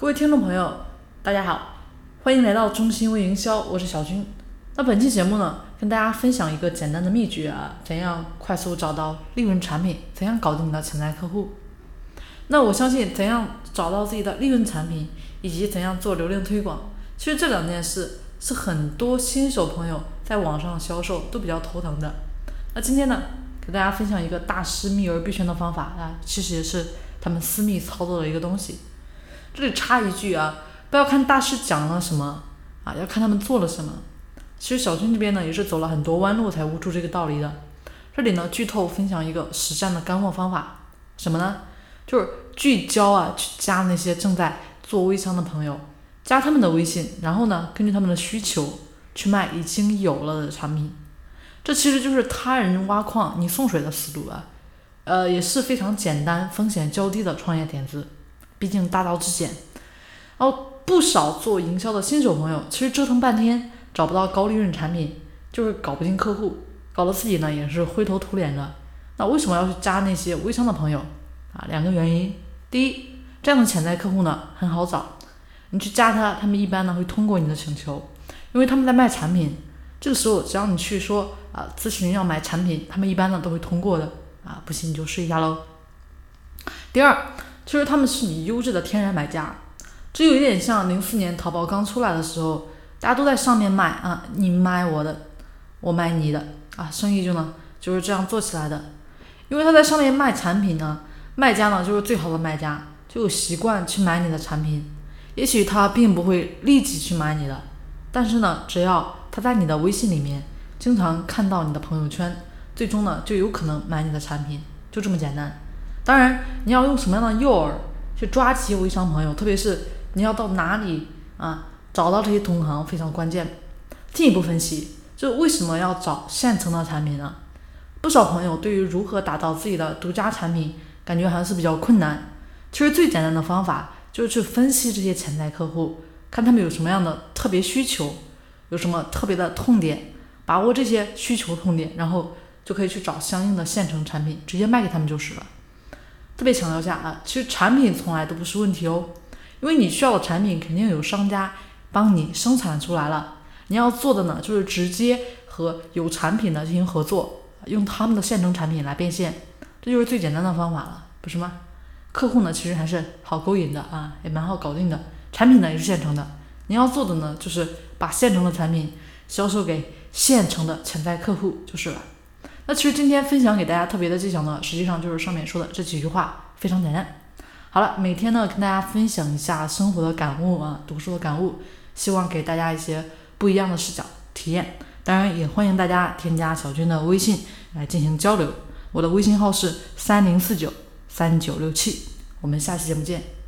各位听众朋友，大家好，欢迎来到中心微营销，我是小军。那本期节目呢，跟大家分享一个简单的秘诀啊，怎样快速找到利润产品，怎样搞定你的潜在客户。那我相信，怎样找到自己的利润产品，以及怎样做流量推广，其实这两件事是很多新手朋友在网上销售都比较头疼的。那今天呢，给大家分享一个大师秘而必全的方法啊，其实也是他们私密操作的一个东西。这里插一句啊，不要看大师讲了什么啊，要看他们做了什么。其实小军这边呢也是走了很多弯路才悟出这个道理的。这里呢剧透分享一个实战的干货方法，什么呢？就是聚焦啊，去加那些正在做微商的朋友，加他们的微信，然后呢根据他们的需求去卖已经有了的产品。这其实就是他人挖矿你送水的思路啊，呃也是非常简单、风险较低的创业点子。毕竟大道至简，然后不少做营销的新手朋友，其实折腾半天找不到高利润产品，就是搞不定客户，搞得自己呢也是灰头土脸的。那为什么要去加那些微商的朋友啊？两个原因，第一，这样的潜在客户呢很好找，你去加他，他们一般呢会通过你的请求，因为他们在卖产品，这个时候只要你去说啊咨询要买产品，他们一般呢都会通过的啊，不信你就试一下喽。第二。其实他们是你优质的天然买家，这有一点像零四年淘宝刚出来的时候，大家都在上面卖啊，你买我的，我买你的啊，生意就呢就是这样做起来的。因为他在上面卖产品呢，卖家呢就是最好的卖家，就有习惯去买你的产品。也许他并不会立即去买你的，但是呢，只要他在你的微信里面经常看到你的朋友圈，最终呢就有可能买你的产品，就这么简单。当然，你要用什么样的诱饵去抓起微商朋友，特别是你要到哪里啊找到这些同行非常关键。进一步分析，就为什么要找现成的产品呢？不少朋友对于如何打造自己的独家产品，感觉还是比较困难。其实最简单的方法就是去分析这些潜在客户，看他们有什么样的特别需求，有什么特别的痛点，把握这些需求痛点，然后就可以去找相应的现成产品，直接卖给他们就是了。特别强调下啊，其实产品从来都不是问题哦，因为你需要的产品肯定有商家帮你生产出来了，你要做的呢就是直接和有产品的进行合作，用他们的现成产品来变现，这就是最简单的方法了，不是吗？客户呢其实还是好勾引的啊，也蛮好搞定的，产品呢也是现成的，你要做的呢就是把现成的产品销售给现成的潜在客户就是了。那其实今天分享给大家特别的技巧呢，实际上就是上面说的这几句话，非常简单。好了，每天呢跟大家分享一下生活的感悟啊，读书的感悟，希望给大家一些不一样的视角体验。当然也欢迎大家添加小军的微信来进行交流，我的微信号是三零四九三九六七，我们下期节目见。